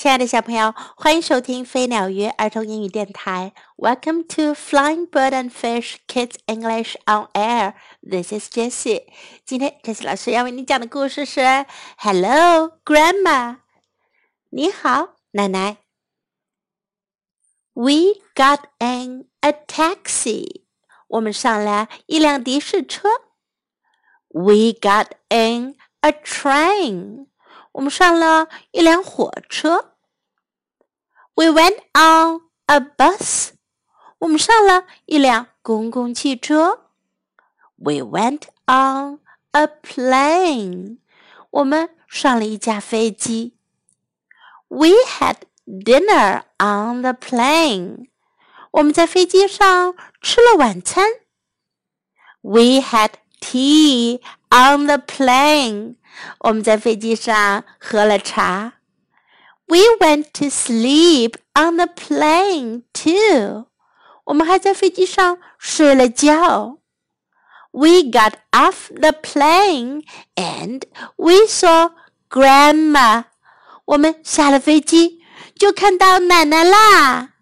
亲爱的小朋友，欢迎收听飞鸟鱼儿童英语电台。Welcome to Flying Bird and Fish Kids English on Air. This is Jessie. 今天 Jessie 老师要为你讲的故事是 Hello Grandma，你好，奶奶。We got in a taxi. 我们上了一辆的士车。We got in a train. 我们上了一辆火车。We went on a bus. 我们上了一辆公共汽车。We went on a plane. 我们上了一架飞机。We had dinner on the plane. 我们在飞机上吃了晚餐。We had tea on the plane. 我们在飞机上喝了茶。 We went to sleep on the plane too. 我们还在飞机上睡了觉。We got off the plane and we saw Grandma. 我们下了飞机就看到奶奶啦。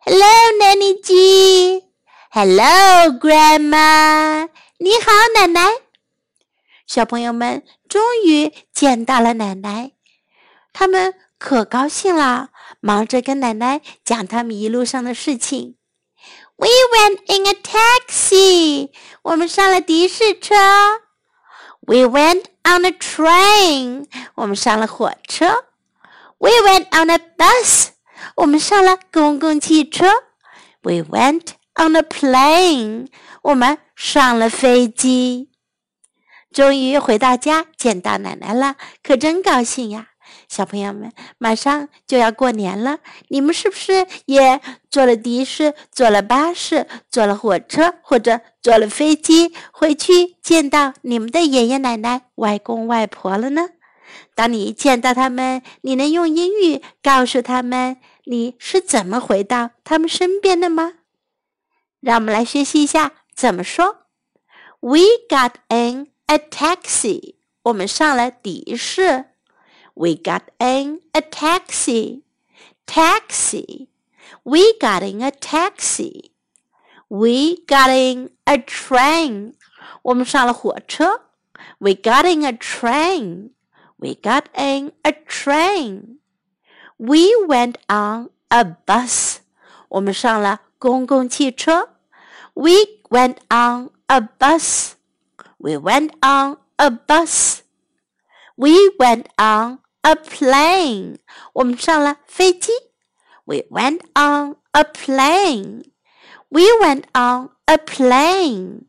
Hello, Nanny G. Hello, Grandma. 你好，奶奶。小朋友们终于见到了奶奶，他们可高兴了，忙着跟奶奶讲他们一路上的事情。We went in a taxi，我们上了的士车。We went on a train，我们上了火车。We went on a bus，我们上了公共汽车。We went on a plane，我们上了飞机。终于回到家，见到奶奶了，可真高兴呀！小朋友们，马上就要过年了，你们是不是也坐了的士、坐了巴士、坐了火车，或者坐了飞机回去见到你们的爷爷奶奶、外公外婆了呢？当你见到他们，你能用英语告诉他们你是怎么回到他们身边的吗？让我们来学习一下怎么说。We got in. a taxi. 我们上了的士。We got in a taxi. Taxi. We got in a taxi. We got in a train. 我们上了火车。We got in a train. We got in a train. We went on a bus. 我们上了公共汽车。We went on a bus. We went on a bus. We went on a plane. 我们上了飞机。We went on a plane. We went on a plane.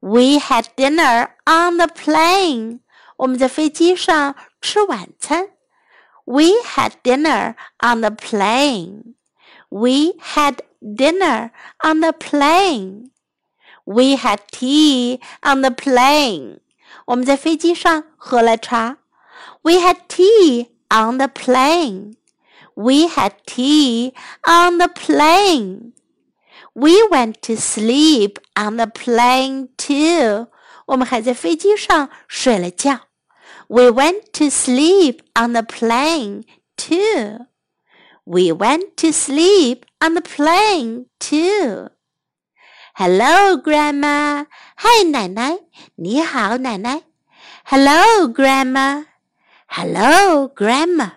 We had dinner on the plane. 我们在飞机上吃晚餐。We had dinner on the plane. We had dinner on the plane. We had tea on the plane. 我们在飞机上喝了茶。 We had tea on the plane. We had tea on the plane. We went to sleep on the plane too. 我们还在飞机上睡了觉。We went to sleep on the plane too. We went to sleep on the plane too. Hello, Grandma. Hi, 奶奶。你好，奶奶。Hello, Grandma. Hello, Grandma.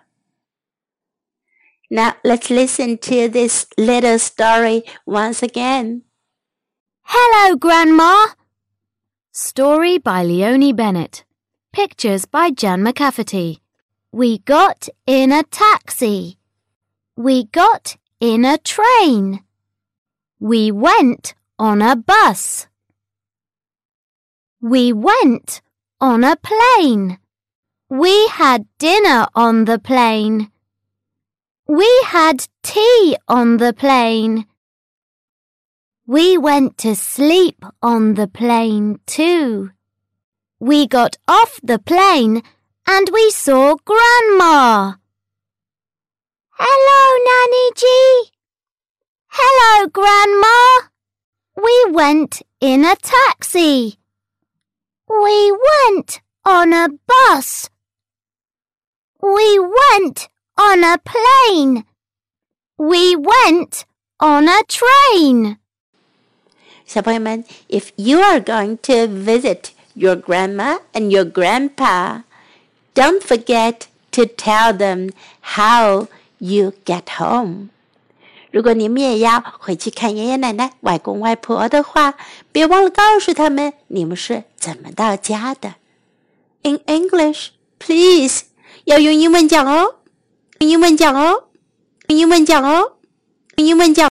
Now let's listen to this little story once again. Hello, Grandma. Story by Leonie Bennett. Pictures by Jan McCafferty. We got in a taxi. We got in a train. We went on a bus. We went on a plane. We had dinner on the plane. We had tea on the plane. We went to sleep on the plane too. We got off the plane and we saw Grandma. Hello, Nanny G. Hello, Grandma. We went in a taxi. We went on a bus. We went on a plane. We went on a train. 小朋友们，If you are going to visit your grandma and your grandpa, don't forget to tell them how you get home. 如果你们也要回去看爷爷奶奶、外公外婆的话，别忘了告诉他们你们是怎么到家的。In English, please， 要用英文讲哦，用英文讲哦，用英文讲哦，用英文讲。